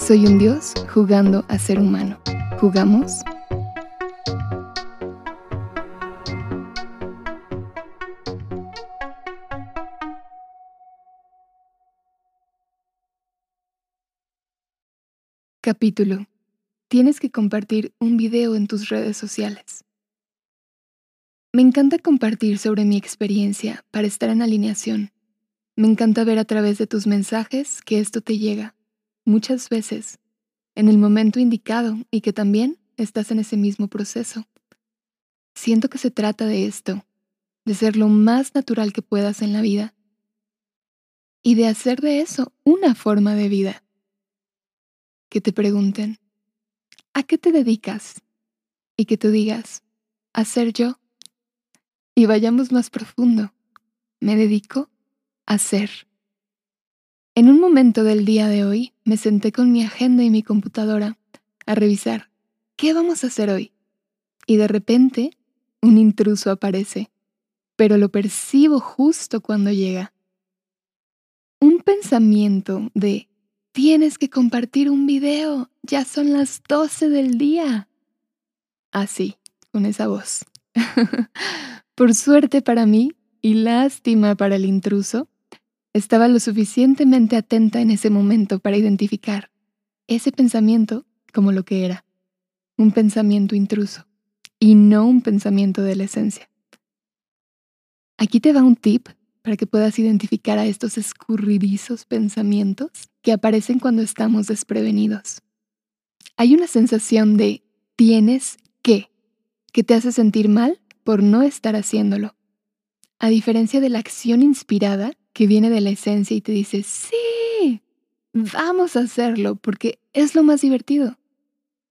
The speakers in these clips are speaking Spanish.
soy un dios jugando a ser humano. ¿Jugamos? Capítulo. Tienes que compartir un video en tus redes sociales. Me encanta compartir sobre mi experiencia para estar en alineación. Me encanta ver a través de tus mensajes que esto te llega muchas veces en el momento indicado y que también estás en ese mismo proceso. Siento que se trata de esto, de ser lo más natural que puedas en la vida y de hacer de eso una forma de vida. Que te pregunten, ¿a qué te dedicas? Y que tú digas, a ser yo. Y vayamos más profundo, me dedico a ser. En un momento del día de hoy me senté con mi agenda y mi computadora a revisar qué vamos a hacer hoy. Y de repente un intruso aparece, pero lo percibo justo cuando llega. Un pensamiento de tienes que compartir un video, ya son las 12 del día. Así, con esa voz. Por suerte para mí y lástima para el intruso, estaba lo suficientemente atenta en ese momento para identificar ese pensamiento como lo que era, un pensamiento intruso y no un pensamiento de la esencia. Aquí te va un tip para que puedas identificar a estos escurridizos pensamientos que aparecen cuando estamos desprevenidos. Hay una sensación de tienes que, que te hace sentir mal por no estar haciéndolo. A diferencia de la acción inspirada, que viene de la esencia y te dice, sí, vamos a hacerlo porque es lo más divertido,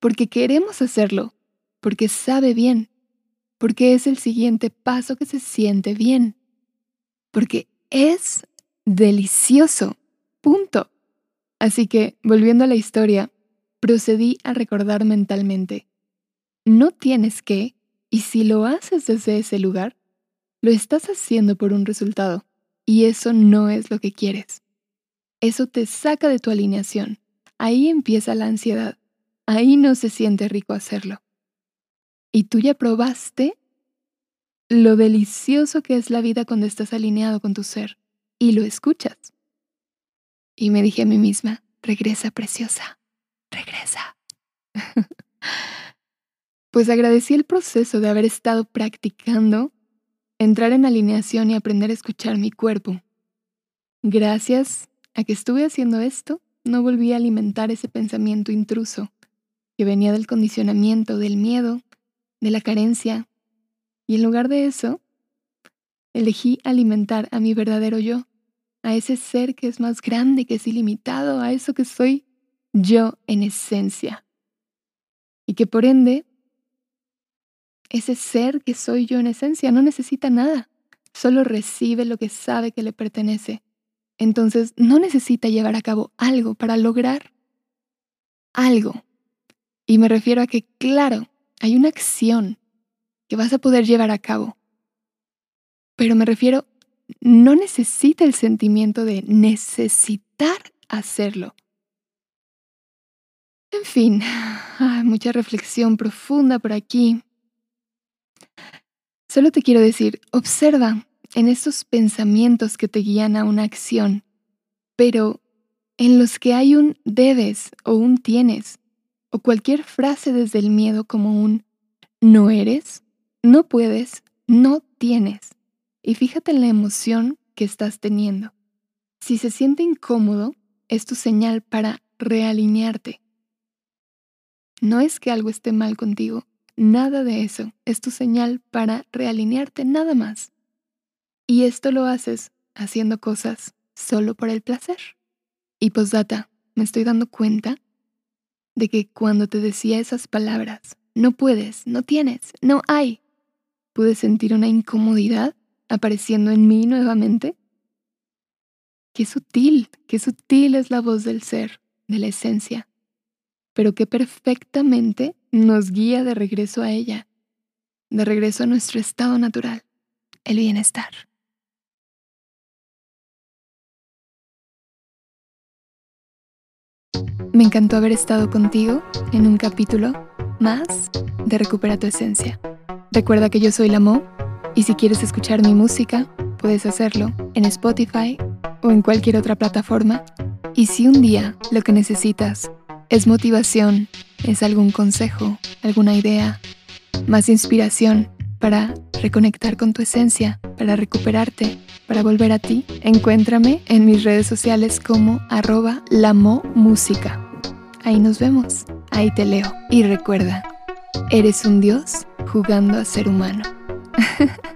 porque queremos hacerlo, porque sabe bien, porque es el siguiente paso que se siente bien, porque es delicioso, punto. Así que, volviendo a la historia, procedí a recordar mentalmente, no tienes que, y si lo haces desde ese lugar, lo estás haciendo por un resultado. Y eso no es lo que quieres. Eso te saca de tu alineación. Ahí empieza la ansiedad. Ahí no se siente rico hacerlo. Y tú ya probaste lo delicioso que es la vida cuando estás alineado con tu ser y lo escuchas. Y me dije a mí misma, regresa preciosa, regresa. pues agradecí el proceso de haber estado practicando entrar en alineación y aprender a escuchar mi cuerpo. Gracias a que estuve haciendo esto, no volví a alimentar ese pensamiento intruso que venía del condicionamiento, del miedo, de la carencia. Y en lugar de eso, elegí alimentar a mi verdadero yo, a ese ser que es más grande, que es ilimitado, a eso que soy yo en esencia. Y que por ende ese ser que soy yo en esencia no necesita nada, solo recibe lo que sabe que le pertenece. Entonces no necesita llevar a cabo algo para lograr algo. Y me refiero a que, claro, hay una acción que vas a poder llevar a cabo. Pero me refiero, no necesita el sentimiento de necesitar hacerlo. En fin, hay mucha reflexión profunda por aquí. Solo te quiero decir, observa en esos pensamientos que te guían a una acción, pero en los que hay un debes o un tienes, o cualquier frase desde el miedo como un no eres, no puedes, no tienes. Y fíjate en la emoción que estás teniendo. Si se siente incómodo, es tu señal para realinearte. No es que algo esté mal contigo, Nada de eso. Es tu señal para realinearte nada más. Y esto lo haces haciendo cosas solo por el placer. Y posdata, me estoy dando cuenta de que cuando te decía esas palabras, no puedes, no tienes, no hay, pude sentir una incomodidad apareciendo en mí nuevamente? Qué sutil, qué sutil es la voz del ser, de la esencia, pero que perfectamente nos guía de regreso a ella, de regreso a nuestro estado natural, el bienestar. Me encantó haber estado contigo en un capítulo más de Recupera tu Esencia. Recuerda que yo soy la Mo y si quieres escuchar mi música, puedes hacerlo en Spotify o en cualquier otra plataforma. Y si un día lo que necesitas es motivación, es algún consejo, alguna idea, más inspiración para reconectar con tu esencia, para recuperarte, para volver a ti, encuéntrame en mis redes sociales como arroba música. Ahí nos vemos, ahí te leo. Y recuerda, eres un dios jugando a ser humano.